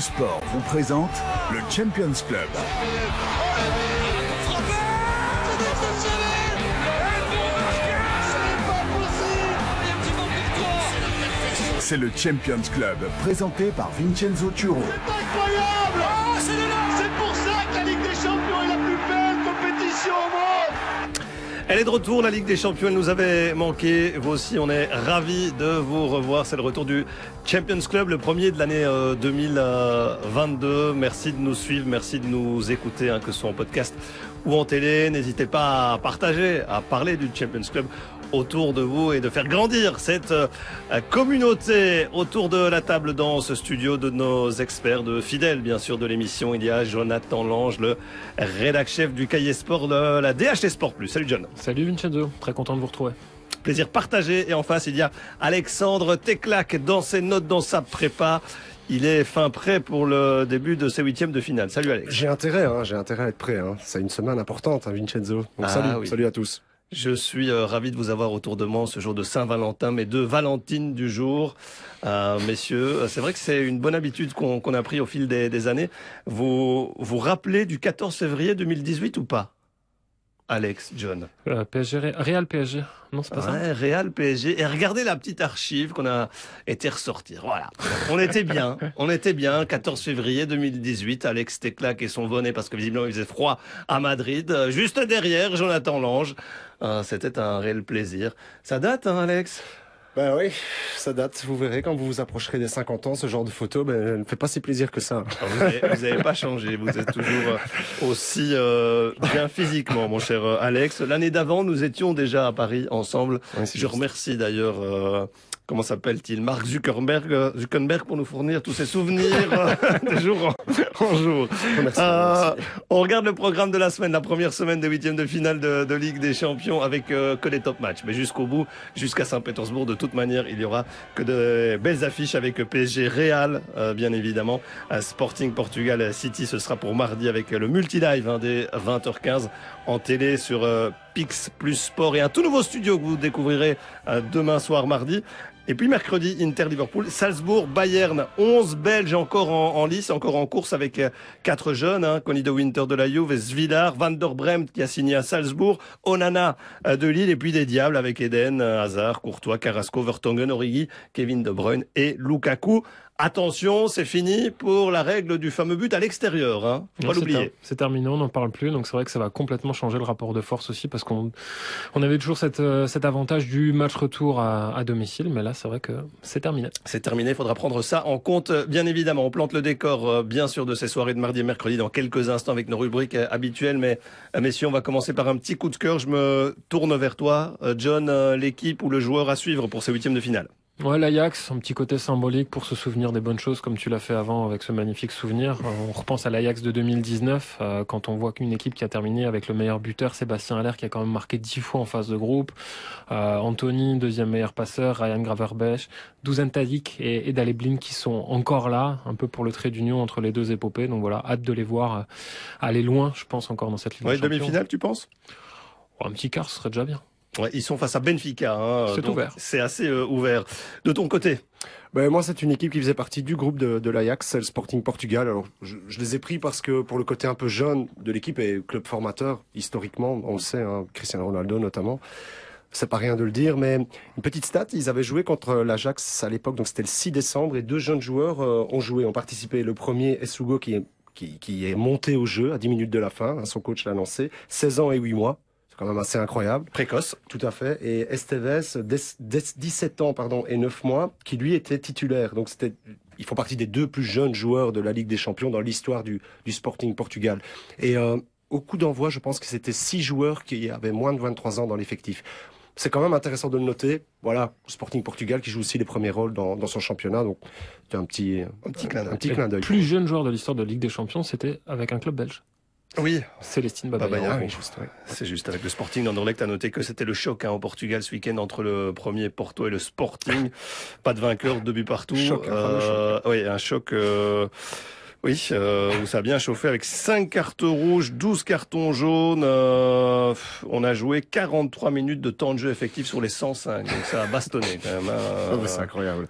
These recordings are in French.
Sport vous présente le Champions Club. C'est le Champions Club, présenté par Vincenzo Turo. Elle est de retour, la Ligue des Champions, elle nous avait manqué. Vous aussi, on est ravis de vous revoir. C'est le retour du Champions Club, le premier de l'année 2022. Merci de nous suivre, merci de nous écouter, hein, que ce soit en podcast ou en télé. N'hésitez pas à partager, à parler du Champions Club autour de vous et de faire grandir cette euh, communauté autour de la table dans ce studio de nos experts, de fidèles bien sûr de l'émission. Il y a Jonathan Lange, le rédac chef du cahier sport de la DHT Sport Plus. Salut John. Salut Vincenzo, très content de vous retrouver. Plaisir partagé. Et en face, il y a Alexandre Teclac dans ses notes, dans sa prépa. Il est fin prêt pour le début de ses huitièmes de finale. Salut Alex. J'ai intérêt, hein, j'ai intérêt à être prêt. Hein. C'est une semaine importante, hein, Vincenzo. Donc Ah, salut, oui. salut à tous. Je suis euh, ravi de vous avoir autour de moi ce jour de Saint-Valentin, mes deux Valentines du jour. Euh, messieurs, euh, c'est vrai que c'est une bonne habitude qu'on qu'on a pris au fil des, des années. Vous vous rappelez du 14 février 2018 ou pas? Alex, John. Euh, PSG, Real PSG, non c'est pas ça Real PSG. Et regardez la petite archive qu'on a été ressortir. Voilà. On était bien. On était bien. 14 février 2018. Alex Teclac et son bonnet parce que visiblement il faisait froid à Madrid. Juste derrière, Jonathan Lange. Euh, C'était un réel plaisir. Ça date, hein, Alex? Ben oui, ça date. Vous verrez quand vous vous approcherez des 50 ans, ce genre de photo, ben, elle ne fait pas si plaisir que ça. Vous avez, vous avez pas changé. Vous êtes toujours euh, aussi euh, bien physiquement, mon cher euh, Alex. L'année d'avant, nous étions déjà à Paris ensemble. Je juste. remercie d'ailleurs, euh, comment s'appelle-t-il, Mark Zuckerberg, euh, Zuckerberg pour nous fournir tous ses souvenirs euh, de jour en, en jour. Merci, Euh, merci. on regarde le programme de la semaine, la première semaine de huitième de finale de, de Ligue des Champions avec euh, que les top matchs. Mais jusqu'au bout, jusqu'à Saint-Pétersbourg, de toute manière, il y aura que de belles affiches avec PSG Real, euh, bien évidemment. Sporting Portugal City, ce sera pour mardi avec le multi-live hein, dès 20h15 en télé sur Pix plus Sport et un tout nouveau studio que vous découvrirez euh, demain soir mardi. Et puis mercredi, Inter Liverpool, Salzbourg, Bayern, 11 Belges encore en, lice, encore en course avec euh, quatre jeunes, hein, de Winter de la Juve, Svidar, Van der Bremt qui a signé à Salzbourg, Onana euh, de Lille et puis des Diables avec Eden, Hazard, Courtois, Carrasco, Vertonghen, Origi, Kevin De Bruyne et Lukaku. Attention, c'est fini pour la règle du fameux but à l'extérieur, hein. Faut Non, pas l'oublier. C'est terminé, on n'en parle plus, donc c'est vrai que ça va complètement changer le rapport de force aussi, parce qu'on on avait toujours cette, euh, cet avantage du match retour à, à domicile, mais là c'est vrai que c'est terminé. C'est terminé, il faudra prendre ça en compte, euh, bien évidemment. On plante le décor, euh, bien sûr, de ces soirées de mardi et mercredi dans quelques instants avec nos rubriques habituelles. Mais, messieurs, on va commencer par un petit coup de cœur. Je me tourne vers toi, John, l'équipe ou le joueur à suivre pour ces huitièmes de finale. Ouais, l'Ajax, un petit côté symbolique pour se souvenir des bonnes choses comme tu l'as fait avant avec ce magnifique souvenir. Euh, On repense à l'Ajax de 2019 euh, quand on voit qu'une équipe qui a terminé avec le meilleur buteur Sébastien Haller qui a quand même marqué 10 fois en phase de groupe, euh, Anthony deuxième meilleur passeur, Ryan Graverbech, Dusan Tadic et, et Daleblin qui sont encore là, un peu pour le trait d'union entre les deux épopées. Donc voilà, hâte de les voir euh, aller loin, je pense encore dans cette Ligue Ouais, demi-finale, tu penses? Oh, un petit quart, ce serait déjà bien. Ouais, Ils sont face à Benfica. Hein, C'est ouvert. C'est assez euh, ouvert. De ton côté? Ben, moi, c'est une équipe qui faisait partie du groupe de, de l'Ajax, le Sporting Portugal. Alors, je, je les ai pris parce que pour le côté un peu jeune de l'équipe et club formateur, historiquement, on le sait, hein, Cristiano Ronaldo notamment. C'est pas rien de le dire, mais une petite stat, ils avaient joué contre l'Ajax à l'époque, donc c'était le 6 décembre, et deux jeunes joueurs euh, ont joué, ont participé. Le premier, Esugo, qui est, qui, qui est monté au jeu à 10 minutes de la fin, hein, son coach l'a lancé, 16 ans et 8 mois. C'est quand même assez incroyable. Précoce. Tout à fait. Et Esteves, des- des- 17 ans pardon, et 9 mois, qui lui était titulaire. Donc c'était, ils font partie des deux plus jeunes joueurs de la Ligue des Champions dans l'histoire du, du Sporting Portugal. Et euh, au coup d'envoi, je pense que c'était six joueurs qui avaient moins de 23 ans dans l'effectif. C'est quand même intéressant de le noter. Voilà, Sporting Portugal qui joue aussi les premiers rôles dans, dans son championnat. Donc c'est un petit, Un petit clin d'œil. Plus jeune joueur de l'histoire de Ligue des Champions, c'était avec un club belge. Oui, Célestine Babacar. Ah oui, juste, ouais. C'est juste avec le Sporting d'Anderlecht. À noter que c'était le choc hein, au Portugal ce week-end entre le premier Porto et le Sporting. Pas de vainqueur, deux buts partout. Choc, un fameux Euh, oui, un choc. euh, Oui, euh, où ça a bien chauffé avec 5 cartes rouges, 12 cartons jaunes. euh, on a joué 43 minutes de temps de jeu effectif sur les 105. Donc ça a bastonné quand même. hein. Mais c'est incroyable.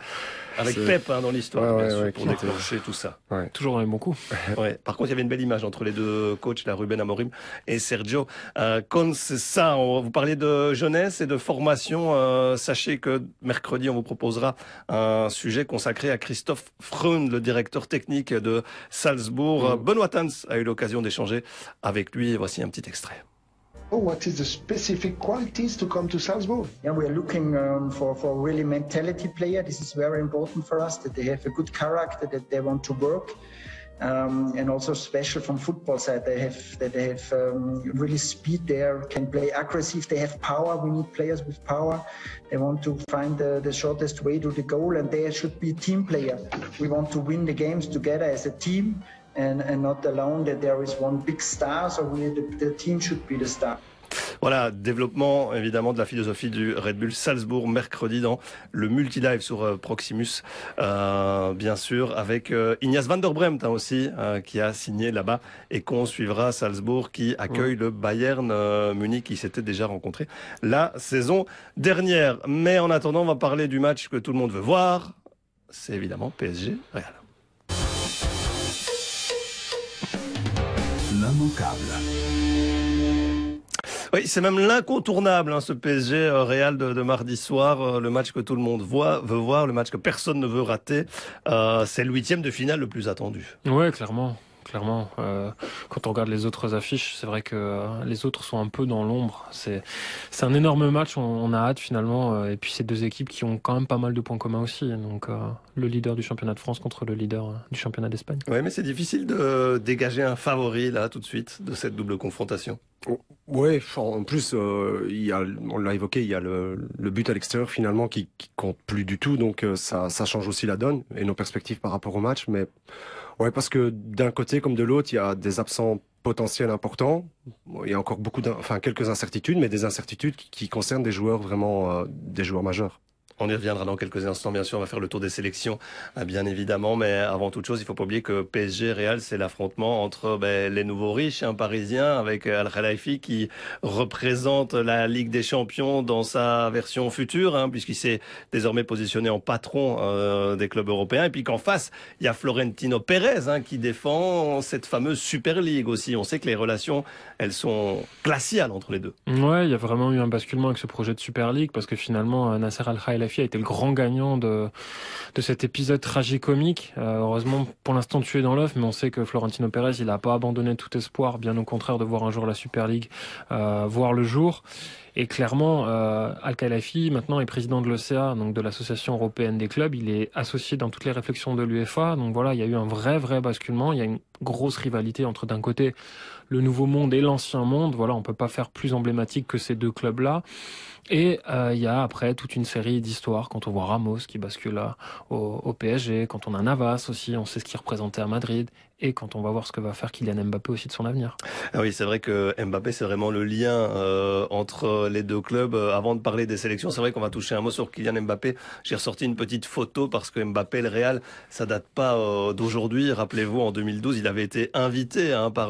Avec Pep hein, dans l'histoire, Ouais, bien ouais, pour déclencher tout ça. Toujours dans les bons coups. Ouais. Par contre, il y avait une belle image entre les deux coachs, la Ruben Amorim et Sergio euh, ça On vous parliez de jeunesse et de formation. Euh, sachez que mercredi, on vous proposera un sujet consacré à Christophe Freund, le directeur technique de Salzbourg. Benoît Tans a eu l'occasion d'échanger avec lui. Voici un petit extrait. Oh, what is the specific qualities to come to Salzburg? Yeah, we are looking um, for for really mentality player. This is very important for us that they have a good character, that they want to work, um, and also special from football side. They have that they have um, really speed there, can play aggressive. They have power. We need players with power. They want to find the, the shortest way to the goal, and they should be team player. We want to win the games together as a team. And, and not alone that there is one big star, so we, team should be the star. Voilà, développement évidemment de la philosophie du Red Bull Salzbourg mercredi dans le multi-live sur euh, Proximus, euh, bien sûr, avec euh, Ignace van der Bremt hein, aussi, euh, qui a signé là-bas et qu'on suivra Salzbourg qui accueille le Bayern Munich qui s'était déjà rencontré la saison dernière. Mais en attendant, on va parler du match que tout le monde veut voir. C'est évidemment PSG Real. Oui, c'est même l'incontournable, hein, ce PSG euh, Real de, de mardi soir, euh, le match que tout le monde voit, veut voir, le match que personne ne veut rater. Euh, c'est le huitième de finale le plus attendu. Ouais, clairement. Clairement, Euh, quand on regarde les autres affiches, c'est vrai que euh, les autres sont un peu dans l'ombre. C'est un énorme match, on, on a hâte finalement. euh, et puis c'est deux équipes qui ont quand même pas mal de points communs aussi. Donc euh, le leader du championnat de France contre le leader du championnat d'Espagne. Ouais, mais c'est difficile de dégager un favori là tout de suite de cette double confrontation. Ouais, en plus, euh, il y a, on l'a évoqué, il y a le, le but à l'extérieur finalement qui, qui compte plus du tout, donc euh, ça, ça change aussi la donne et nos perspectives par rapport au match. Mais ouais, parce que d'un côté comme de l'autre, il y a des absents potentiels importants. Il y a encore beaucoup, enfin quelques incertitudes, mais des incertitudes qui, qui concernent des joueurs vraiment, euh, des joueurs majeurs. On y reviendra dans quelques instants, bien sûr. On va faire le tour des sélections, euh, bien évidemment. Mais avant toute chose, il faut pas oublier que PSG Real, c'est l'affrontement entre ben, les nouveaux riches, un Parisien, avec euh, Al Khelaifi qui représente la Ligue des Champions dans sa version future, hein, puisqu'il s'est désormais positionné en patron euh, des clubs européens. Et puis qu'en face, il y a Florentino Pérez hein, qui défend cette fameuse Super League aussi. On sait que les relations, elles sont glaciales entre les deux. Ouais, il y a vraiment eu un basculement avec ce projet de Super League parce que finalement Nasser Al Khelaifi a été le grand gagnant de de cet épisode tragicomique. Euh, heureusement pour l'instant tué dans l'œuf, mais on sait que Florentino Pérez il a pas abandonné tout espoir, bien au contraire de voir un jour la Super League euh, voir le jour. Et clairement, euh, Al Khelaifi maintenant est président de l'OCA, donc de l'association européenne des clubs. Il est associé dans toutes les réflexions de l'UEFA. Donc voilà, il y a eu un vrai vrai basculement. Il y a une grosse rivalité entre d'un côté le nouveau monde et l'ancien monde. Voilà, on peut pas faire plus emblématique que ces deux clubs-là. Et euh, il y a après toute une série d'histoires quand on voit Ramos qui bascule là, au, au PSG, quand on a Navas aussi, on sait ce qu'il représentait à Madrid, et quand on va voir ce que va faire Kylian Mbappé aussi de son avenir. Ah oui, c'est vrai que Mbappé, c'est vraiment le lien euh, entre les deux clubs. Euh, Avant de parler des sélections, c'est vrai qu'on va toucher un mot sur Kylian Mbappé. J'ai ressorti une petite photo parce que Mbappé, le Real, ça date pas euh, d'aujourd'hui. Rappelez-vous, en 2012, il avait été invité hein, par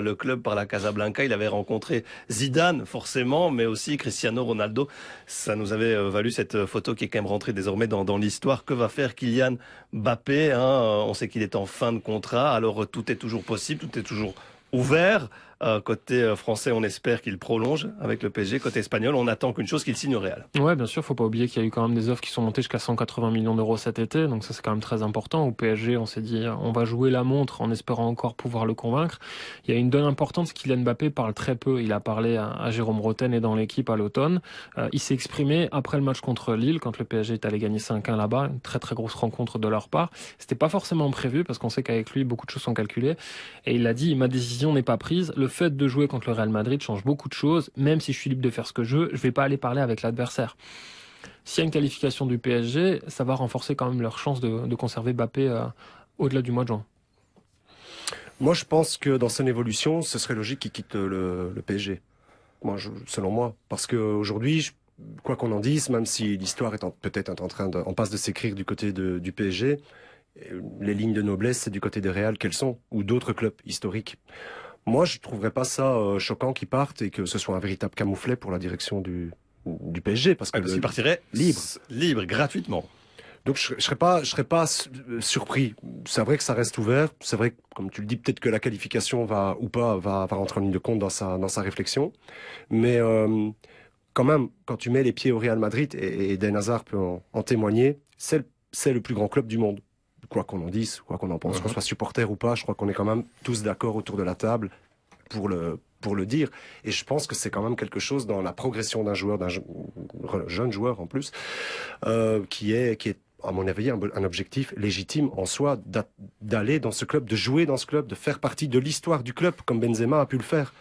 le club, par la Casablanca. Il avait rencontré Zidane, forcément, mais aussi Cristiano Ronaldo. Ça nous avait valu cette photo qui est quand même rentrée désormais dans, dans l'histoire. Que va faire Kylian Mbappé hein? On sait qu'il est en fin de contrat. Alors tout est toujours possible, tout est toujours ouvert. Euh, côté euh, français, on espère qu'il prolonge avec le PSG. Côté espagnol, on attend qu'une chose, qu'il signe au Real. Ouais, bien sûr, faut pas oublier qu'il y a eu quand même des offres qui sont montées jusqu'à 180 millions d'euros cet été, donc ça c'est quand même très important. Au PSG, on s'est dit, on va jouer la montre en espérant encore pouvoir le convaincre. Il y a une donne importante, Kylian Mbappé parle très peu. Il a parlé à, Jérôme Roten et dans l'équipe à l'automne. Euh, il s'est exprimé après le match contre Lille, quand le PSG est allé gagner 5-1 là-bas, une très très grosse rencontre de leur part. C'était pas forcément prévu parce qu'on sait qu'avec lui, beaucoup de choses sont calculées. Et il a dit, ma décision n'est pas prise. Fait de jouer contre le Real Madrid change beaucoup de choses. Même si je suis libre de faire ce que je veux, je vais pas aller parler avec l'adversaire. S'il y a une qualification du PSG, ça va renforcer quand même leur chance de, conserver Mbappé euh, au-delà du mois de juin. Moi, je pense que dans son évolution, ce serait logique qu'il quitte le, le PSG. Moi, selon moi, parce qu'aujourd'hui, quoi qu'on en dise, même si l'histoire est peut-être en train de, en passe de s'écrire du côté du PSG, euh, les lignes de noblesse, c'est du côté des Real qu'elles sont, ou d'autres clubs historiques. Moi, je trouverais pas ça euh, choquant qu'ils partent et que ce soit un véritable camouflet pour la direction du, du PSG, parce que Parce qu'il le- partirait libre. libre, gratuitement. Donc je, je serais pas, je serais pas surpris. C'est vrai que ça reste ouvert. C'est vrai que, comme tu le dis, peut-être que la qualification va ou pas va, va rentrer en ligne de compte dans sa dans sa réflexion. Mais euh, quand même, quand tu mets les pieds au Real Madrid et, et Eden Hazard peut en, en témoigner, c'est c'est le plus grand club du monde. Quoi qu'on en dise, quoi qu'on en pense, qu'on soit supporter ou pas, je crois qu'on est quand même tous d'accord autour de la table pour le pour le dire. Et je pense que c'est quand même quelque chose dans la progression d'un joueur, d'un je- jeune joueur en plus, euh, qui est qui est à mon avis un, un objectif légitime en soi d'a- d'aller dans ce club, de jouer dans ce club, de faire partie de l'histoire du club comme Benzema a pu le faire.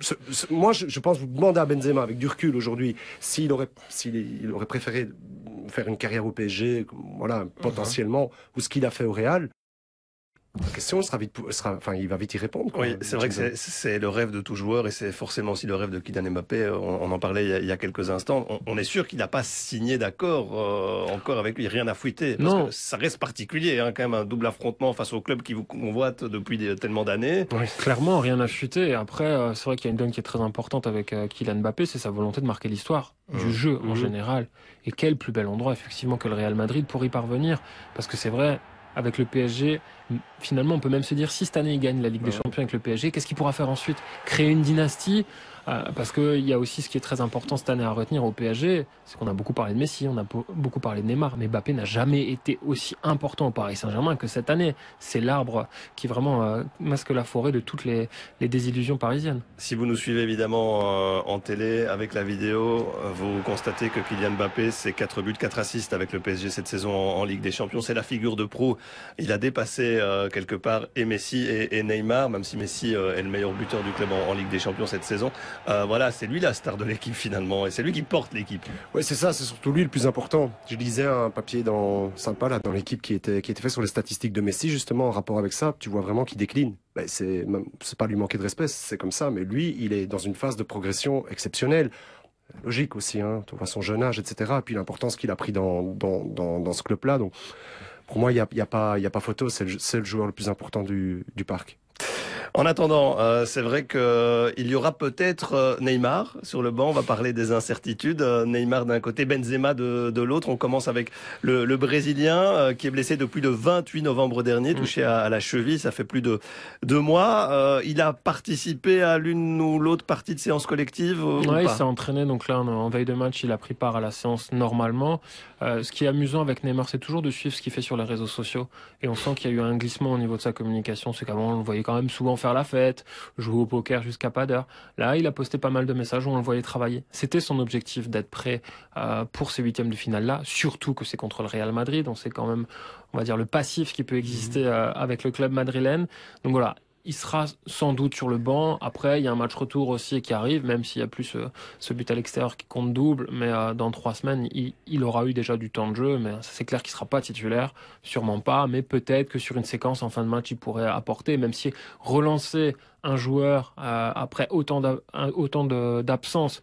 Ce- ce- moi, je, je pense vous demandez à Benzema avec du recul aujourd'hui s'il aurait il aurait préféré faire une carrière au PSG, voilà potentiellement, ou ce qu'il a fait au Real. La question sera vite, sera, enfin, il va vite y répondre. quoi. Oui, c'est vrai que c'est- le rêve de tout joueur et c'est forcément aussi le rêve de Kylian Mbappé. On, on en parlait il y a, il y a quelques instants. On, on est sûr qu'il n'a pas signé d'accord euh, encore avec lui, rien à fouetter. Parce Non. que ça reste particulier, hein, quand même, un double affrontement face au club qui vous convoite depuis des- tellement d'années. Clairement, rien chuté. Et Après, euh, c'est vrai qu'il y a une donne qui est très importante avec euh, Kylian Mbappé, c'est sa volonté de marquer l'histoire du Mhm. jeu en Mhm. général. Et quel plus bel endroit, effectivement, que le Real Madrid pour y parvenir. Parce que c'est vrai, avec le PSG, finalement, on peut même se dire, si cette année il gagne la Ligue des Ouais. Champions avec le PSG, qu'est-ce qu'il pourra faire ensuite? Créer une dynastie? Parce qu'il y a aussi ce qui est très important cette année à retenir au PSG, c'est qu'on a beaucoup parlé de Messi, on a beau- beaucoup parlé de Neymar, mais Mbappé n'a jamais été aussi important au Paris Saint-Germain que cette année. C'est l'arbre qui vraiment euh, masque la forêt de toutes les, désillusions parisiennes. Si vous nous suivez évidemment euh, en télé avec la vidéo, euh, vous constatez que Kylian Mbappé, c'est 4 buts, 4 assists avec le PSG cette saison en, Ligue des Champions. C'est la figure de pro. Il a dépassé euh, quelque part et Messi et, Neymar, même si Messi euh, est le meilleur buteur du club en Ligue des Champions cette saison. Euh, voilà, c'est lui la star de l'équipe finalement et c'est lui qui porte l'équipe. Ouais, c'est ça, c'est surtout lui le plus important. Je lisais un papier dans sympa là dans l'équipe qui était qui était fait sur les statistiques de Messi justement en rapport avec ça. Tu vois vraiment qu'il décline. Ben, c'est pas lui manquer de respect, c'est comme ça. Mais lui, il est dans une phase de progression exceptionnelle. Logique aussi, hein. Tu vois son jeune âge, etc. Et puis l'importance qu'il a pris dans dans ce club-là. Donc pour moi, il y a, y a pas y a pas photo. C'est le, le joueur le plus important du du parc. En attendant, euh, c'est vrai que euh, y aura peut-être euh, Neymar sur le banc. On va parler des incertitudes. Neymar d'un côté, Benzema de, de l'autre. On commence avec le, le Brésilien euh, qui est blessé depuis le 28 novembre dernier, touché à, à la cheville. Ça fait plus de deux mois. Euh, il a participé à l'une ou l'autre partie de séance collective ou Ouais, il s'est entraîné, donc là, en- veille de match, il a pris part à la séance normalement. Ce qui est amusant avec Neymar, c'est toujours de suivre ce qu'il fait sur les réseaux sociaux. Et on sent qu'il y a eu un glissement au niveau de sa communication. C'est qu'avant, on le voyait quand même souvent faire la fête, jouer au poker jusqu'à pas d'heure. Là, il a posté pas mal de messages où on le voyait travailler. C'était son objectif d'être prêt euh, pour ces huitièmes de finale-là, surtout que c'est contre le Real Madrid. On sait quand même, on va dire, le passif qui peut exister euh, avec le club madrilène. Donc voilà, il sera sans doute sur le banc. Après, il y a un match retour aussi qui arrive, même s'il y a plus ce, ce but à l'extérieur qui compte double. Mais euh, dans trois semaines, il, aura eu déjà du temps de jeu. Mais c'est clair qu'il sera pas titulaire, sûrement pas. Mais peut-être que sur une séquence en fin de match, il pourrait apporter, même si relancer un joueur euh, après autant d'absence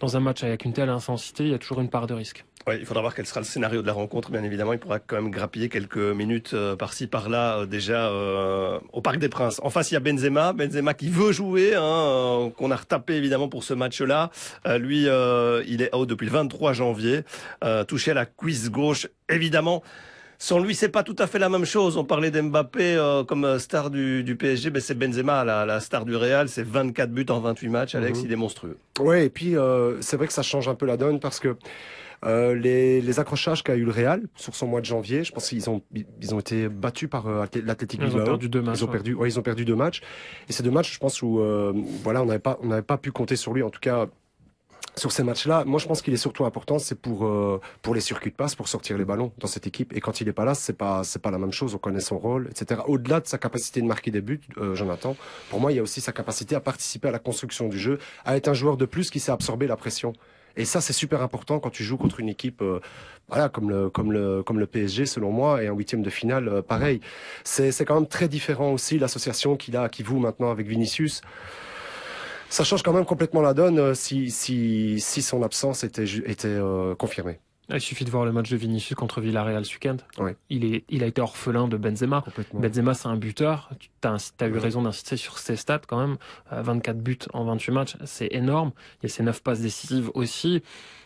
dans un match avec une telle intensité, il y a toujours une part de risque. Ouais, il faudra voir quel sera le scénario de la rencontre. Bien évidemment, il pourra quand même grappiller quelques minutes euh, par-ci par-là euh, déjà au Parc des Princes. En face, il y a Benzema, Benzema qui veut jouer, hein, qu'on a retapé évidemment pour ce match-là. Lui, il est out depuis le 23 janvier, touché à la cuisse gauche, évidemment. Sans lui, c'est pas tout à fait la même chose. On parlait d'Mbappé euh, comme star du, du PSG, mais c'est Benzema, la, la star du Real. C'est 24 buts en 28 matchs. Alex, Mhm. il est monstrueux. Ouais, et puis euh, c'est vrai que ça change un peu la donne parce que euh, les, les accrochages qu'a eu le Real sur son mois de janvier, je pense qu'ils ont ils ont été battus par euh, l'Athletic Ils ont Bilbao. perdu deux matchs. Ils ont ouais. perdu, ouais, ils ont perdu deux matchs. Et c'est deux matchs, je pense, où euh, voilà, on n'avait pas, on n'avait pas pu compter sur lui. En tout cas, sur ces matchs-là, moi, je pense qu'il est surtout important, c'est pour euh, pour les circuits de passe, pour sortir les ballons dans cette équipe. Et quand il est pas là, c'est pas pas la même chose. On connaît son rôle, etc. Au-delà de sa capacité de marquer des buts, euh, Jonathan, pour moi, il y a aussi sa capacité à participer à la construction du jeu, à être un joueur de plus qui sait absorber la pression. Et ça, c'est super important quand tu joues contre une équipe, euh, voilà, comme le, comme le, comme le PSG, selon moi, et en huitième de finale, euh, pareil. C'est, c'est quand même très différent aussi l'association qu'il a, qui vous maintenant avec Vinicius. Ça change quand même complètement la donne euh, si, si, si son absence était, était euh, confirmée. Il suffit de voir le match de Vinicius contre Villarreal ce week-end. Ouais. Il, est, il a été orphelin de Benzema. Benzema, c'est un buteur. Tu as, eu raison d'insister sur ses stats quand même. Euh, 24 buts en 28 matchs, c'est énorme. Il y a ses 9 passes décisives aussi.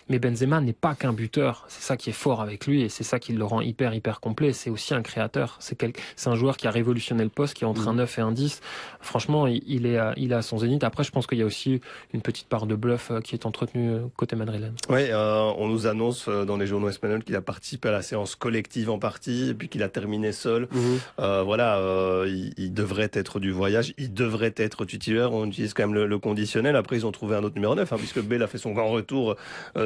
Mais Benzema n'est pas qu'un buteur. C'est ça qui est fort avec lui et c'est ça qui le rend hyper, hyper complet. C'est aussi un créateur. C'est quel... un joueur qui a révolutionné le poste, qui est entre un 9 et un 10. Franchement, il est, à, il est à son zénith. Après, je pense qu'il y a aussi une petite part de bluff euh, qui est entretenue euh, côté madrilène. Oui, euh, on nous annonce dans les journaux espagnols qu'il a participé à la séance collective en partie et puis qu'il a terminé seul. Mhm. euh, voilà, il, il, devrait être du voyage. Il devrait être titulaire. On utilise quand même le, le conditionnel. Après, ils ont trouvé un autre numéro 9, hein, puisque Bale a fait son grand retour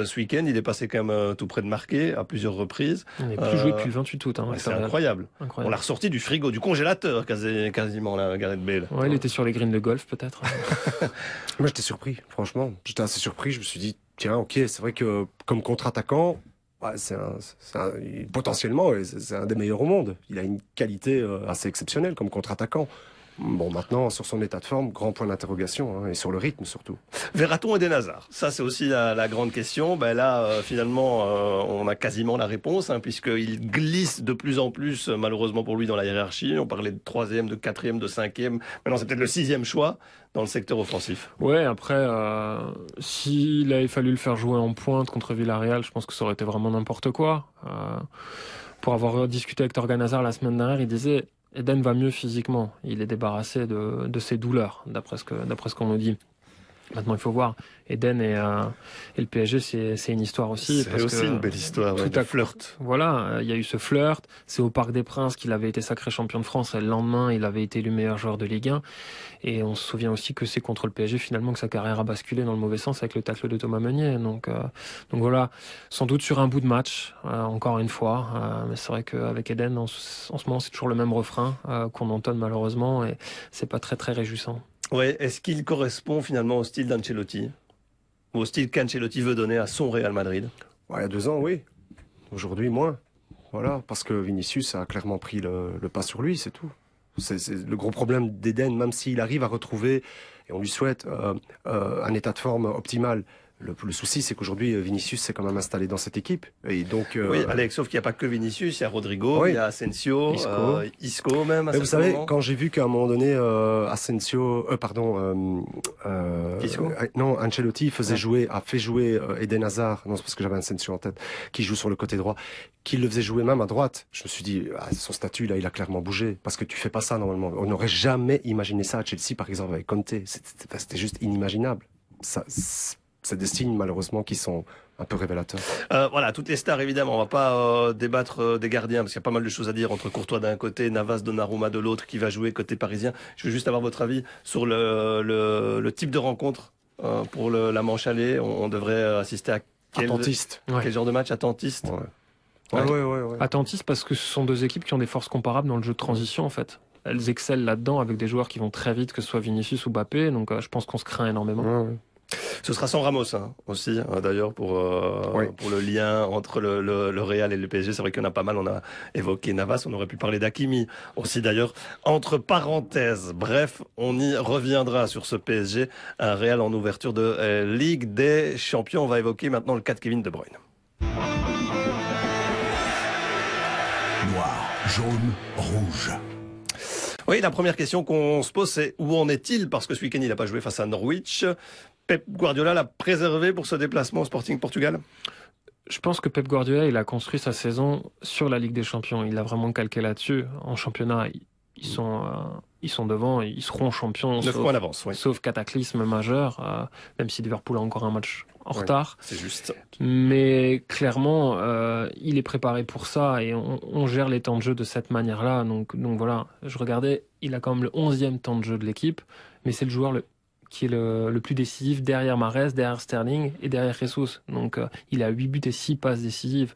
ce week-end. Il est passé quand même tout près de marquer à plusieurs reprises. Il n'est plus joué depuis le 28 août. Hein, c'est incroyable. On l'a ressorti du frigo, du congélateur quasiment, là, Gareth Bale. Ouais, il était sur les greens de golf peut-être. Moi j'étais surpris, franchement. J'étais assez surpris. Je me suis dit, tiens, ok, c'est vrai que comme contre-attaquant, potentiellement, c'est un des meilleurs au monde. Il a une qualité euh, assez exceptionnelle comme contre-attaquant. Bon, maintenant, sur son état de forme, grand point d'interrogation, hein, et sur le rythme surtout. Verra-t-on Eden Hazard? Ça, c'est aussi la, la, grande question. Ben là, euh, finalement, euh, on a quasiment la réponse, hein, puisqu'il glisse de plus en plus, malheureusement pour lui, dans la hiérarchie. On parlait de troisième, de quatrième, de cinquième. Maintenant, c'est peut-être le sixième choix dans le secteur offensif. Ouais, après, euh, s'il avait fallu le faire jouer en pointe contre Villarreal, je pense que ça aurait été vraiment n'importe quoi. Euh, pour avoir discuté avec Torgan Hazard la semaine dernière, il disait Eden va mieux physiquement. Il est débarrassé de, de ses douleurs, d'après ce ce qu'on nous dit. Maintenant, il faut voir. Eden et, euh, et le PSG, c'est une histoire aussi. C'est aussi une belle histoire, tout ouais, flirt. Voilà, il y a eu ce flirt. C'est au Parc des Princes qu'il avait été sacré champion de France et le lendemain, il avait été le meilleur joueur de Ligue 1. Et on se souvient aussi que c'est contre le PSG finalement que sa carrière a basculé dans le mauvais sens avec le tacle de Thomas Meunier. Donc, euh, donc voilà, sans doute sur un bout de match, euh, encore une fois. Mais c'est vrai qu'avec Eden, en, en, ce moment, c'est toujours le même refrain qu'on entonne malheureusement et c'est pas très très réjouissant. Ouais, est-ce qu'il correspond finalement au style d'Ancelotti Ou au style qu'Ancelotti veut donner à son Real Madrid? Il y a deux ans, oui. Aujourd'hui, moins. Voilà, parce que Vinicius a clairement pris le, le pas sur lui, c'est tout. C'est le gros problème d'Eden, même s'il arrive à retrouver, et on lui souhaite, euh, euh, un état de forme optimal, le, le, souci, c'est qu'aujourd'hui, euh, Vinicius s'est quand même installé dans cette équipe. Et donc, euh... Oui, Alex, sauf qu'il n'y a pas que Vinicius, il y a Rodrigo, oui. il y a Asensio, Isco, euh, Isco même. vous savez, moment. quand j'ai vu qu'à un moment donné, euh, Asensio, pardon, Isco non, Ancelotti faisait ouais. jouer, a fait jouer Eden Hazard, non, c'est parce que j'avais Asensio en tête, qui joue sur le côté droit, qu'il le faisait jouer même à droite. Je me suis dit, ah, son statut, là, il a clairement bougé. Parce que tu fais pas ça normalement. On n'aurait jamais imaginé ça à Chelsea, par exemple, avec Conte. C'était juste inimaginable. Ça, c'est des signes malheureusement qui sont un peu révélateurs. Euh, voilà, toutes les stars évidemment, on va pas euh, débattre euh, des gardiens parce qu'il y a pas mal de choses à dire entre Courtois d'un côté, Navas, Donnarumma de l'autre qui va jouer côté parisien. Je veux juste avoir votre avis sur le, le, le type de rencontre euh, pour le, la manche allée. On, on, devrait assister à quel, attentiste. quel ouais. genre de match? Attentiste ouais. Ouais. Ouais, Attentiste parce que ce sont deux équipes qui ont des forces comparables dans le jeu de transition en fait. Elles excellent là-dedans avec des joueurs qui vont très vite, que ce soit Vinicius ou Bappé. Donc je pense qu'on se craint énormément. Ce sera sans Ramos hein, aussi, hein, d'ailleurs, pour, euh, oui. pour le lien entre le, le, le, Real et le PSG. C'est vrai qu'il y en a pas mal. On a évoqué Navas, on aurait pu parler d'Akimi aussi, d'ailleurs. Entre parenthèses, bref, on y reviendra sur ce PSG. Un Real en ouverture de euh, Ligue des Champions. On va évoquer maintenant le cas de Kevin De Bruyne. Noir, jaune, rouge. Oui, la première question qu'on se pose, c'est où en est-il? Parce que ce week-end, il n'a pas joué face à Norwich. Pep Guardiola l'a préservé pour ce déplacement au Sporting Portugal? Je pense que Pep Guardiola, il a construit sa saison sur la Ligue des Champions. Il a vraiment calqué là-dessus. En championnat, ils sont, euh, ils sont devant, ils seront champions. 9 points d'avance, oui. Sauf cataclysme majeur, euh, même si Liverpool a encore un match en ouais, retard. C'est juste. Mais clairement, euh, il est préparé pour ça et on, on, gère les temps de jeu de cette manière-là. Donc, donc voilà, je regardais, il a quand même le 11e temps de jeu de l'équipe, mais c'est le joueur le qui est le, plus décisif derrière Mares, derrière Sterling et derrière Jesus. Donc euh, il a 8 buts et 6 passes décisives.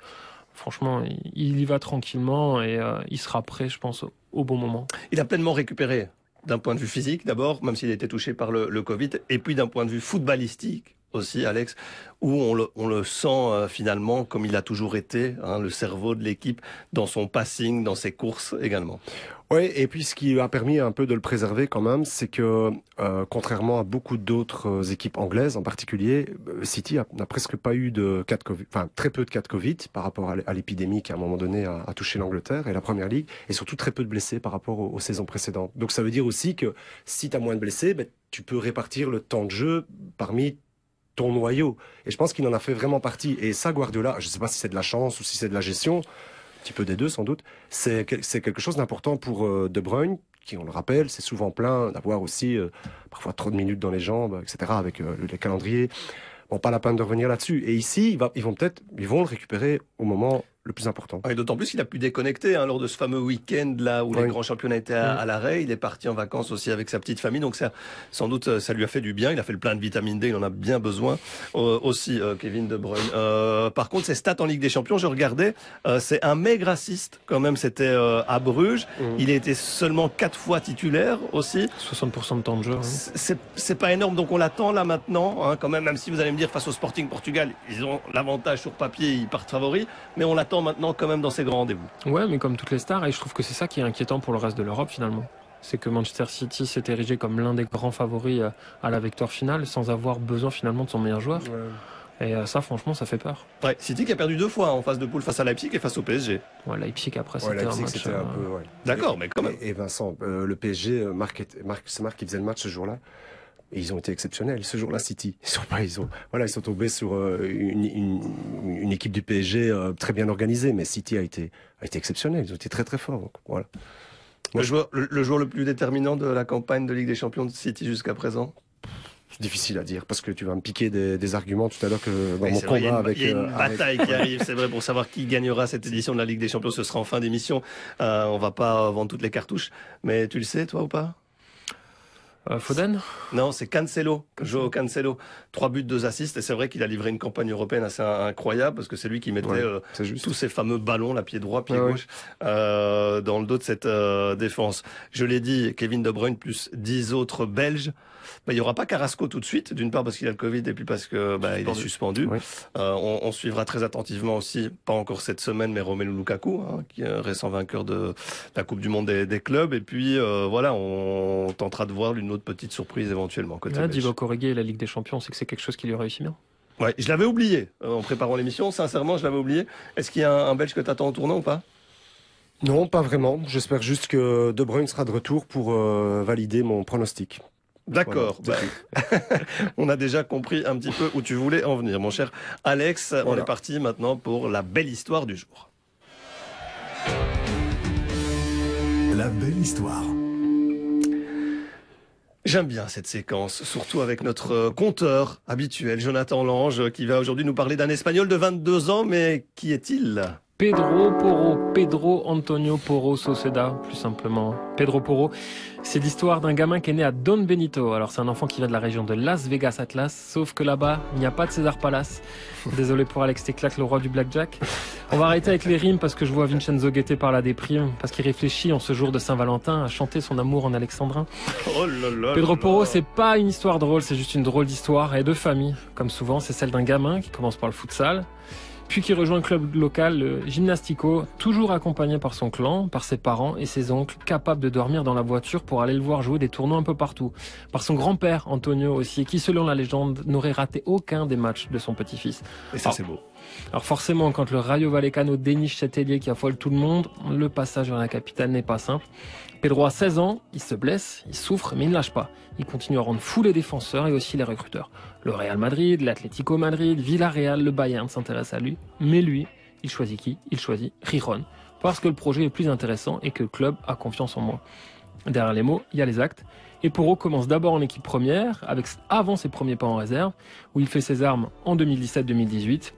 Franchement, il y va tranquillement et euh, il sera prêt, je pense, au, bon moment. Il a pleinement récupéré d'un point de vue physique d'abord, même s'il a été touché par le Covid, et puis d'un point de vue footballistique aussi, Alex, où on le, sent euh, finalement comme il a toujours été, hein, le cerveau de l'équipe, dans son passing, dans ses courses également. Oui, et puis ce qui a permis un peu de le préserver quand même, c'est que euh, contrairement à beaucoup d'autres équipes anglaises en particulier, City n'a presque pas eu de cas de Covid, enfin très peu de cas de Covid par rapport à l'épidémie qui à un moment donné a, touché l'Angleterre et la Première Ligue, et surtout très peu de blessés par rapport aux, aux saisons précédentes. Donc ça veut dire aussi que si tu as moins de blessés, ben, tu peux répartir le temps de jeu parmi noyau. Et je pense qu'il en a fait vraiment partie. Et ça, Guardiola, je ne sais pas si c'est de la chance ou si c'est de la gestion, un petit peu des deux sans doute, c'est quelque chose d'important pour euh, De Bruyne, qui, on le rappelle, c'est souvent plein d'avoir aussi euh, parfois trop de minutes dans les jambes, etc., avec euh, les calendriers. Bon, pas la peine de revenir là-dessus. Et ici, ils vont peut-être, ils vont le récupérer au moment le plus important. Et d'autant plus qu'il a pu déconnecter hein, lors de ce fameux week-end là où les grands championnats étaient à, l'arrêt. Il est parti en vacances aussi avec sa petite famille, donc ça, sans doute, euh, ça lui a fait du bien. Il a fait le plein de vitamine D, il en a bien besoin euh, aussi, euh, Kevin De Bruyne. par contre, ses stats en Ligue des Champions, je regardais, c'est un maigre assist quand même. C'était à Bruges. Mmh. Il a été seulement quatre fois titulaire aussi. 60% de temps de jeu. Hein. C'est pas énorme, donc on l'attend là maintenant, hein, quand même. Même si vous allez me dire face au Sporting Portugal, ils ont l'avantage sur papier, ils partent favoris, mais on l'attend maintenant quand même dans ces grands rendez-vous. Ouais, mais comme toutes les stars, et je trouve que c'est ça qui est inquiétant pour le reste de l'Europe finalement. C'est que Manchester City s'est érigé comme l'un des grands favoris euh, à la victoire finale sans avoir besoin finalement de son meilleur joueur. Et euh, ça, franchement, ça fait peur. Ouais, City qui a perdu deux fois hein, en phase de poule face à Leipzig et face au PSG. Ouais, Leipzig après, c'était un match. Euh, D'accord, mais quand même. Et, Vincent, le PSG, Marc, Marc, c'est Marc qui faisait le match ce jour-là. Et ils ont été exceptionnels ce jour-là, City. Ils sont pas, ils ont, voilà, ils sont tombés sur euh, une, une, une équipe du PSG euh, très bien organisée, mais City a été, a été exceptionnel. Ils ont été très très forts. Donc, voilà. le, joueur, le, joueur le plus déterminant de la campagne de Ligue des Champions de City jusqu'à présent? C'est difficile à dire parce que tu vas me piquer des, des arguments tout à l'heure que dans mon combat avec. Il y a une euh, bataille qui arrive, c'est vrai, pour savoir qui gagnera cette édition de la Ligue des Champions. Ce sera en fin d'émission. On va pas vendre toutes les cartouches, mais tu le sais, toi ou pas? Foden Non, c'est Cancelo, Joao Cancelo. Trois buts, deux assists. Et c'est vrai qu'il a livré une campagne européenne assez incroyable parce que c'est lui qui mettait euh, tous ces fameux ballons, la pied droit, pied gauche, euh, dans le dos de cette défense. Je l'ai dit, Kevin De Bruyne plus dix autres Belges. Bah, il n'y aura pas Carrasco tout de suite, d'une part parce qu'il a le Covid et puis parce que bah, il est suspendu. Euh, on, on, suivra très attentivement aussi, pas encore cette semaine, mais Romelu Lukaku, hein, qui est récent vainqueur de la Coupe du Monde des, des clubs. Et puis euh, voilà, on tentera de voir une autre petite surprise éventuellement. Côté Là, Divock Origi et la Ligue des Champions, c'est que c'est quelque chose qui lui réussit bien. Ouais, je l'avais oublié euh, en préparant l'émission. Sincèrement, je l'avais oublié. Est-ce qu'il y a un, un Belge que tu attends en tournant ou pas? Non, pas vraiment. J'espère juste que De Bruyne sera de retour pour euh, valider mon pronostic. D'accord. Bah, on a déjà compris un petit peu où tu voulais en venir, mon cher Alex. On est parti maintenant pour la belle histoire du jour. La belle histoire. J'aime bien cette séquence, surtout avec notre compteur habituel, Jonathan Lange, qui va aujourd'hui nous parler d'un Espagnol de 22 ans, mais qui est-il? Pedro Porro, Pedro Antonio Porro Soceda, plus simplement. Pedro Porro, c'est l'histoire d'un gamin qui est né à Don Benito. Alors c'est un enfant qui vient de la région de Las Vegas Atlas, sauf que là-bas, il n'y a pas de César Palace. Désolé pour Alex Teclac, le roi du blackjack. On va arrêter avec les rimes parce que je vois Vincenzo guetter par la déprime, parce qu'il réfléchit en ce jour de Saint-Valentin à chanter son amour en alexandrin. Oh là là Pedro Porro, c'est pas une histoire drôle, c'est juste une drôle d'histoire et de famille. Comme souvent, c'est celle d'un gamin qui commence par le futsal, puis qui rejoint un club local, le Gymnastico, toujours accompagné par son clan, par ses parents et ses oncles, capables de dormir dans la voiture pour aller le voir jouer des tournois un peu partout. Par son grand-père, Antonio aussi, qui selon la légende n'aurait raté aucun des matchs de son petit-fils. Et ça c'est beau. Alors forcément, quand le Rayo Vallecano déniche cet ailier qui affole tout le monde, le passage vers la capitale n'est pas simple. Pedro a 16 ans, il se blesse, il souffre, mais il ne lâche pas. Il continue à rendre fou les défenseurs et aussi les recruteurs. Le Real Madrid, l'Atlético Madrid, Villarreal, le Bayern s'intéressent à lui. Mais lui, il choisit qui? Il choisit Riron. Parce que le projet est plus intéressant et que le club a confiance en moi. Derrière les mots, il y a les actes. Et Poro commence d'abord en équipe première, avec, avant ses premiers pas en réserve, où il fait ses armes en 2017-2018.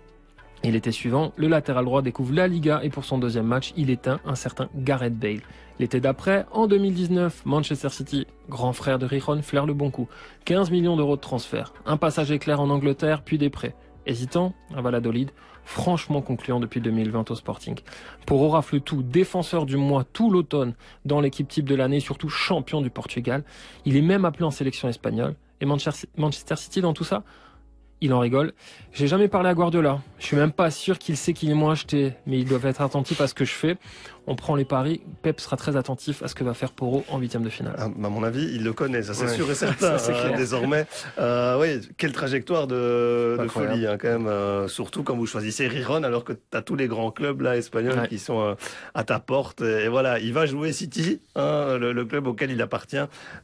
Et l'été suivant, le latéral droit découvre la Liga et pour son deuxième match, il éteint un certain Gareth Bale. L'été d'après, en 2019, Manchester City, grand frère de Rijon, flaire le bon coup. 15 millions d'euros de transfert, un passage éclair en Angleterre, puis des prêts. Hésitant, un Valladolid, franchement concluant depuis 2020 au Sporting. Pour rafle tout, défenseur du mois tout l'automne dans l'équipe type de l'année, surtout champion du Portugal. Il est même appelé en sélection espagnole. Et Manchester City dans tout ça il en rigole. J'ai jamais parlé à Guardiola. Je suis même pas sûr qu'il sait qu'ils m'ont acheté, mais ils doivent être attentifs à ce que je fais on prend les paris. Pep sera très attentif à ce que va faire Poro en huitième de finale. Ah, à mon avis, il le connaît, ça c'est sûr et certain. Hein, désormais, euh, oui, quelle trajectoire de, folie hein, quand même. Euh, surtout quand vous choisissez Riron, alors que tu as tous les grands clubs là espagnols qui sont euh, à ta porte. Et, voilà, il va jouer City, hein, le, club auquel il appartient.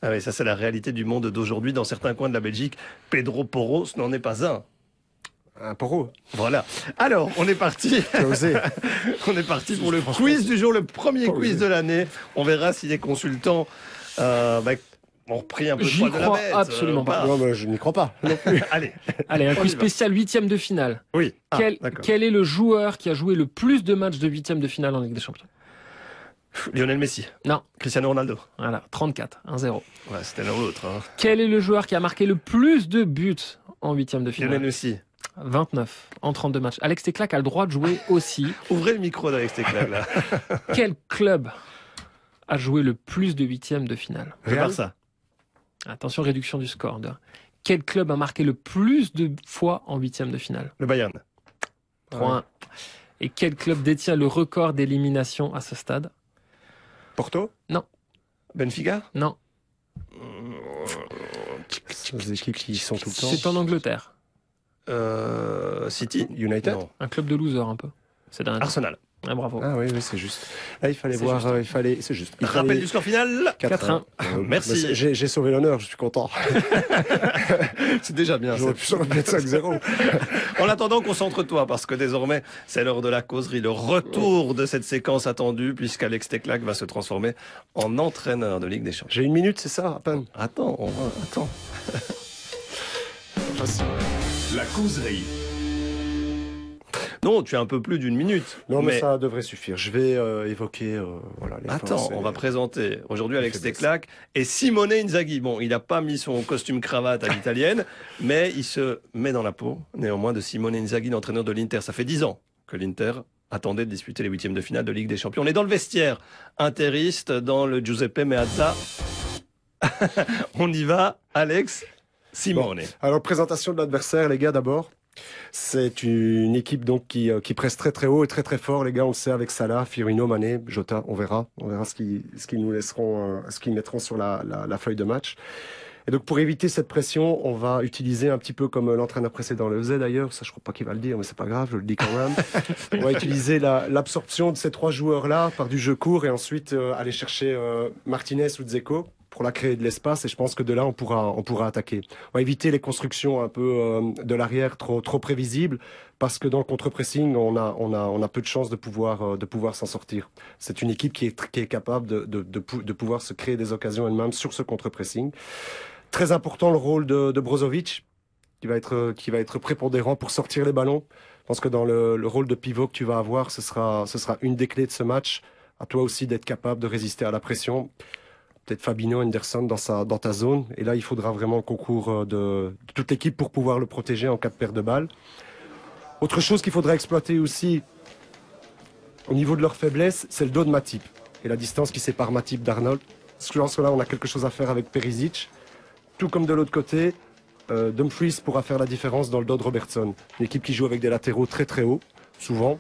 et ça, c'est la réalité du monde d'aujourd'hui dans certains coins de la Belgique. Pedro Poro, ce n'en est pas voisin. Un poro. Voilà. Alors, on est parti. T'as osé. on est parti pour le quiz du jour, le premier Pas quiz osé. de l'année. On verra si les consultants euh, bah, ont repris un peu de J'y poil de la crois bête. absolument euh, pas. Non, mais je n'y crois pas. non plus. Allez. Allez, un quiz spécial huitième de finale. Oui. Ah, quel, d'accord. quel est le joueur qui a joué le plus de matchs de huitième de finale en Ligue des Champions? Lionel Messi. Non. Cristiano Ronaldo. Voilà, 34, 1-0. Ouais, c'était l'un ou l'autre. hein. Quel est le joueur qui a marqué le plus de buts en huitième de Lionel finale Messi. 29 en 32 matchs. Alex Teclac a le droit de jouer aussi. Ouvrez le micro d'Alex Teclac, là. Quel club a joué le plus de huitièmes de finale Je vais faire ça. Attention, réduction du score. de- Quel club a marqué le plus de fois en huitième de finale Le Bayern. 3-1. Et quel club détient le record d'élimination à ce stade Porto Benfica Non, Les équipes qui y sont tout le temps. c'est en Angleterre. Euh, City. United Non. Un club de loser un peu. C'est. Arsenal. Ah, bravo. Ah oui, oui, c'est juste. Là, il fallait voir, juste. euh, il fallait, c'est juste. Il Rappel fallait du score final. 4-1. Euh, Merci. c'est- J'ai sauvé l'honneur, je suis content. C'est déjà bien. J'aurais pu mettre 5-0. En attendant, concentre-toi parce que désormais, c'est l'heure de la causerie, le retour de cette séquence attendue puisqu'Alex Teclac va se transformer en entraîneur de Ligue des Champions. J'ai une minute, c'est ça, à peine. Attends, on va, attends. La causerie. Non, tu as un peu plus d'une minute. Non, mais, ça devrait suffire. Je vais euh, évoquer, euh, voilà, les Attends, et on va les- présenter aujourd'hui Alex. Teclac et Simone Inzaghi. Bon, il n'a pas mis son costume cravate à l'italienne, mais il se met dans la peau, néanmoins, de Simone Inzaghi, l'entraîneur de l'Inter. Ça fait dix ans que l'Inter attendait de disputer les huitièmes de finale de Ligue des Champions. On est dans le vestiaire interiste, dans le Giuseppe Meazza. on y va, Alex Simone. Alors, présentation de l'adversaire, les gars, d'abord. C'est une équipe donc qui, euh, qui presse très très haut et très très fort, les gars. On le sait avec Salah, Firmino, Mané, Jota. On verra, on verra ce qu'ils nous laisseront, euh, ce qu'ils mettront sur la, la, la feuille de match. Et donc pour éviter cette pression, on va utiliser un petit peu comme l'entraîneur précédent le faisait d'ailleurs. Ça, je crois pas qu'il va le dire, mais c'est pas grave, je le dis quand même. on va utiliser la- l'absorption de ces trois joueurs-là par du jeu court et ensuite euh, aller chercher euh, Martinez ou Dzeko pour la créer de l'espace. Et je pense que de là, on pourra, on pourra attaquer. On va éviter les constructions un peu euh, de l'arrière trop, trop prévisibles parce que dans le contre-pressing, on a, on a, on a peu de chances de pouvoir, euh, de pouvoir s'en sortir. C'est une équipe qui est, qui est capable de, de, de, pou- de pouvoir se créer des occasions elle-même sur ce contre-pressing. Très important le rôle de, de Brozovic, qui va être, qui va être prépondérant pour sortir les ballons. Je pense que dans le, le rôle de pivot que tu vas avoir, ce sera, ce sera une des clés de ce match. À toi aussi d'être capable de résister à la pression. Peut-être Fabinho, Henderson dans, sa, ta zone. Et là, il faudra vraiment le concours euh, de, toute l'équipe pour pouvoir le protéger en cas de perte de balle. Autre chose qu'il faudra exploiter aussi au niveau de leur faiblesse, c'est le dos de Matip et la distance qui sépare Matip d'Arnold. Je pense que là, on a quelque chose à faire avec Perisic. Tout comme de l'autre côté, euh, Dumfries pourra faire la différence dans le dos de Robertson. Une équipe qui joue avec des latéraux très très hauts, souvent.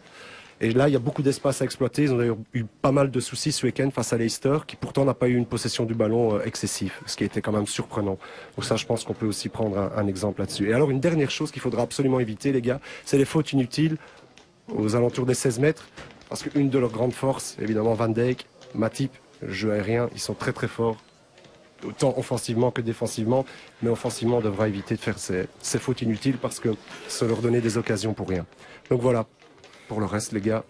Et là, il y a beaucoup d'espace à exploiter. Ils ont d'ailleurs eu pas mal de soucis ce week-end face à Leicester, qui pourtant n'a pas eu une possession du ballon euh, excessif, ce qui était quand même surprenant. Donc ça, je pense qu'on peut aussi prendre un, exemple là-dessus. Et alors, une dernière chose qu'il faudra absolument éviter, les gars, c'est les fautes inutiles aux alentours des 16 mètres. Parce qu'une de leurs grandes forces, évidemment, Van Dijk, Matip, jeu aérien, ils sont très très forts, autant offensivement que défensivement. Mais offensivement, on devra éviter de faire ces, ces fautes inutiles parce que ça leur donner des occasions pour rien. Donc voilà, pour le reste, les gars.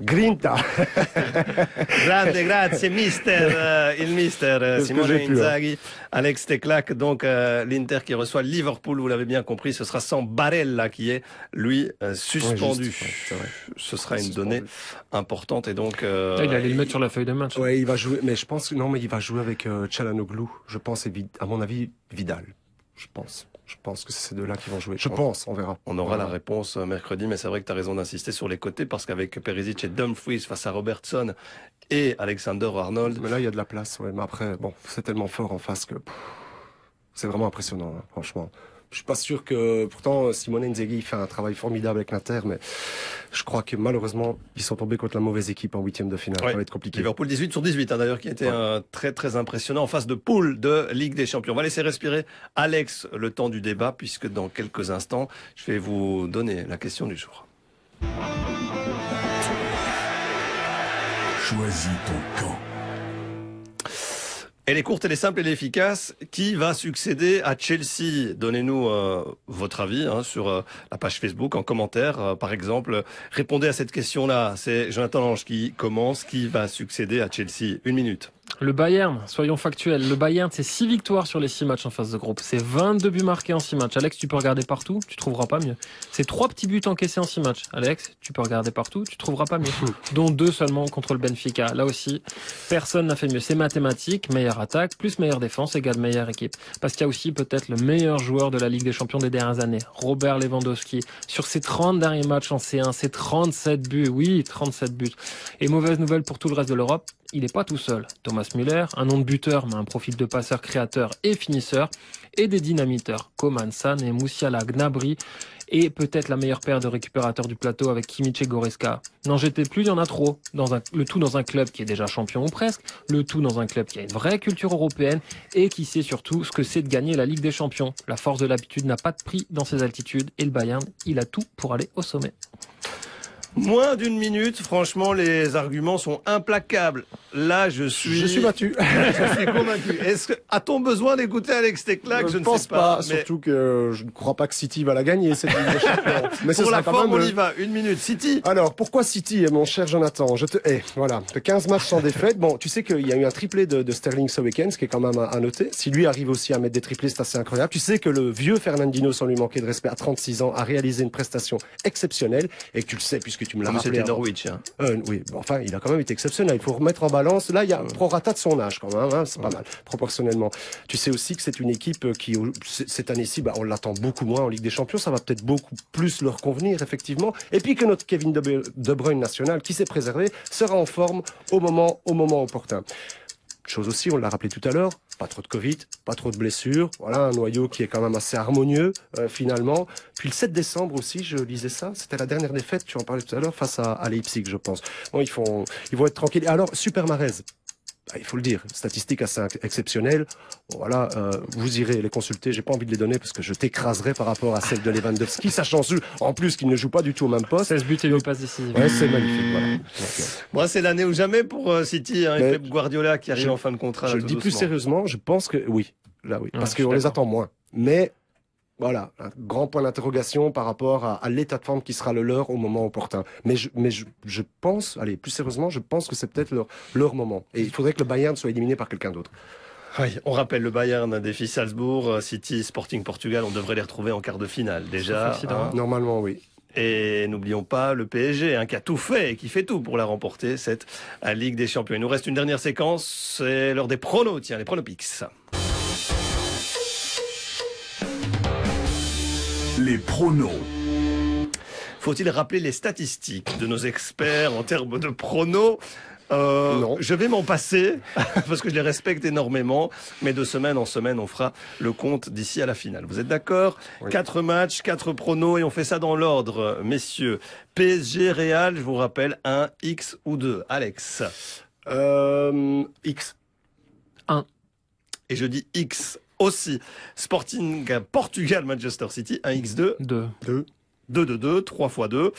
Grinta Grande grazie, mister, euh, il mister euh, Simone hein. Inzaghi, Alex Teclac, donc euh, l'Inter qui reçoit Liverpool, vous l'avez bien compris, ce sera sans Barella qui est, lui, euh, suspendu. Ouais, juste, ouais, c'est vrai. ce sera une Suspendu. donnée importante et donc... euh, Ah, il allait le mettre sur la feuille de match. Ouais, il va jouer, mais je pense non, mais il va jouer avec euh, Çalhanoğlu. Je pense, et à mon avis, Vidal. Je pense. Je pense que c'est ces deux-là qui vont jouer. Je pense, on verra. On aura Voilà. la réponse euh, mercredi, mais c'est vrai que tu as raison d'insister sur les côtés parce qu'avec Perisic et Dumfries face à Robertson et Alexander Arnold, Mais là, il y a de la place, ouais. Mais après, bon, c'est tellement fort en face que c'est vraiment impressionnant, hein, franchement. Je suis pas sûr que, pourtant, Simone Inzaghi il fait un travail formidable avec l'Inter, mais je crois que malheureusement, ils sont tombés contre la mauvaise équipe en huitième de finale. Ouais. Ça va être compliqué. Liverpool 18 sur 18 hein, d'ailleurs qui était Ouais. un très très impressionnant en face de poule de Ligue des Champions. On va laisser respirer Alex le temps du débat puisque dans quelques instants je vais vous donner la question du jour. Choisis ton camp. Elle est courte, elle est simple, elle est efficace. Qui va succéder à Chelsea? Donnez-nous euh, votre avis hein, sur euh, la page Facebook, en commentaire, euh, par exemple. Répondez à cette question-là. C'est Jonathan Lange qui commence. Qui va succéder à Chelsea? Une minute. Le Bayern, soyons factuels, le Bayern, c'est 6 victoires sur les 6 matchs en phase de groupe. C'est 22 buts marqués en 6 matchs. Alex, tu peux regarder partout, tu trouveras pas mieux. C'est 3 petits buts encaissés en 6 matchs. Alex, tu peux regarder partout, tu trouveras pas mieux. Dont 2 seulement contre le Benfica. Là aussi, personne n'a fait mieux. C'est mathématique, meilleure attaque, plus meilleure défense égale meilleure équipe. Parce qu'il y a aussi peut-être le meilleur joueur de la Ligue des Champions des dernières années, Robert Lewandowski. Sur ses 30 derniers matchs en C1, c'est 37 buts. Oui, 37 buts. Et mauvaise nouvelle pour tout le reste de l'Europe, il n'est pas tout seul. Thomas Müller, un nom de buteur, mais un profil de passeur créateur et finisseur, et des dynamiteurs, Coman, San et Moussiala Gnabry, et peut-être la meilleure paire de récupérateurs du plateau avec Kimmich et Goreska. N'en jetez plus, il y en a trop. Le tout dans un club qui est déjà champion ou presque, le tout dans un club qui a une vraie culture européenne et qui sait surtout ce que c'est de gagner la Ligue des Champions. La force de l'habitude n'a pas de prix dans ses altitudes et le Bayern, il a tout pour aller au sommet. Moins d'une minute, franchement, les arguments sont implacables. Là, je suis. Je suis battu. je suis convaincu. Est-ce que a-t-on besoin d'écouter Alex Teclac? Je, ne pense sais pas. mais Surtout que je ne crois pas que City va la gagner cette. Mais pour la forme, même, on euh, y va. Une minute. City? Alors, pourquoi City, mon cher Jonathan? Je te hais. Voilà. De 15 matchs sans défaite. Bon, tu sais qu'il y a eu un triplé de, de Sterling ce week-end, ce qui est quand même à, à noter. Si lui arrive aussi à mettre des triplés, c'est assez incroyable. Tu sais que le vieux Fernandino, sans lui manquer de respect, à 36 ans, a réalisé une prestation exceptionnelle. Et que tu le sais, puisque tu me l'as rappelé. c'était. Norwich. hein. Euh, oui, bon, enfin, il a quand même été exceptionnel. Il faut remettre en balance. Là, il y a un prorata de son âge quand même. Hein, c'est pas mal, proportionnellement. Tu sais aussi que c'est une équipe qui, cette année-ci, bah, on l'attend beaucoup moins en Ligue des Champions. Ça va peut-être beaucoup plus leur convenir, effectivement. Et puis que notre Kevin De, De Bruyne national, qui s'est préservé, sera en forme au moment, au moment opportun. Chose aussi, on l'a rappelé tout à l'heure, pas trop de Covid, pas trop de blessures, voilà un noyau qui est quand même assez harmonieux euh, finalement. Puis le 7 décembre aussi, je lisais ça, c'était la dernière défaite, tu en parlais tout à l'heure, face à, Leipzig, je pense. Bon, ils font, ils vont être tranquilles. Alors, Super Marez, il faut le dire, statistique assez ex- exceptionnelle. Bon, voilà, euh, vous irez les consulter. J'ai pas envie de les donner parce que je t'écraserai par rapport à celle de Lewandowski, sachant en plus qu'il ne joue pas du tout au même poste. 16 buts et 8 passes décisives. Ouais, c'est magnifique. Voilà. Euh, Moi, c'est l'année ou jamais pour euh, City. Hein, et Pep Guardiola qui arrive je- en fin de contrat. je le dis plus sérieusement, je pense que oui, là oui, Ouais, parce qu'on les attend moins. Mais voilà, un grand point d'interrogation par rapport à, à l'état de forme qui sera le leur au moment opportun. Mais je, mais je, je pense, allez, plus sérieusement, je pense que c'est peut-être leur, leur moment. Et il faudrait que le Bayern soit éliminé par quelqu'un d'autre. Oui, on rappelle le Bayern défi Salzbourg, euh, City, Sporting Portugal. On devrait les retrouver en quart de finale déjà. Accident. hein. Normalement, oui. Et n'oublions pas le PSG, hein, qui a tout fait et qui fait tout pour la remporter, cette Ligue des Champions. Il nous reste une dernière séquence, c'est l'heure des pronos, tiens, les pronopics. Les pronos. Faut-il rappeler les statistiques de nos experts en termes de pronos? Euh, Non. Je vais m'en passer parce que je les respecte énormément, mais de semaine en semaine, on fera le compte d'ici à la finale. Vous êtes d'accord? Oui. Quatre matchs, quatre pronos et on fait ça dans l'ordre, messieurs. PSG Real, je vous rappelle un X ou deux. Alex? Euh, X. Et je dis X aussi. Sporting Portugal Manchester City, un X2. 2. 2. 2 de 2, 3 fois 2.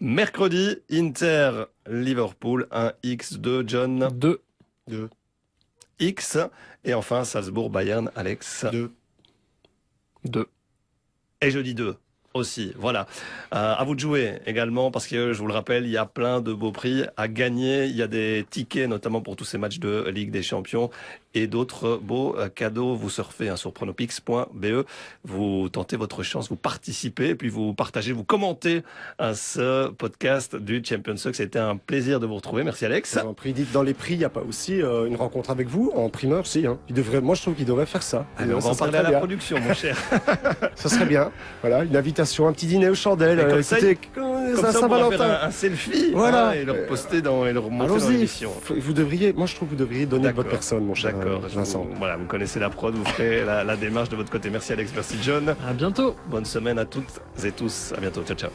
Mercredi, Inter Liverpool, un X2 John 2. 2. X. Et enfin, Salzbourg Bayern Alex. 2. 2. Et jeudi 2 aussi. Voilà. Euh, à vous de jouer également parce que je vous le rappelle, il y a plein de beaux prix à gagner. Il y a des tickets notamment pour tous ces matchs de Ligue des Champions et d'autres beaux euh, cadeaux. Vous surfez hein, sur pronopix.be. Vous tentez votre chance, vous participez, puis vous partagez, vous commentez à ce podcast du Champions League. C'était un plaisir de vous retrouver. Merci Alex. En prix, dites, dans les prix, il n'y a pas aussi euh, une rencontre avec vous en primeur, si. Hein. Il devrait, moi, je trouve qu'il devrait faire ça. Allez, on Ça va en parler à la bien. production, mon cher. Ça serait bien. Voilà, une invitation, un petit dîner aux chandelles. Euh, écoutez, ça, on pourra faire Saint-Valentin. un, un selfie Voilà. hein, et le reposter dans, et le remonter dans l'émission. Vous devriez, moi je trouve que vous devriez donner de votre personne, mon cher D'accord. euh, Vincent. vous- Voilà, vous connaissez la prod, vous ferez la, la démarche de votre côté. Merci Alex, merci John. À bientôt. Bonne semaine à toutes et tous. À bientôt. Ciao, ciao.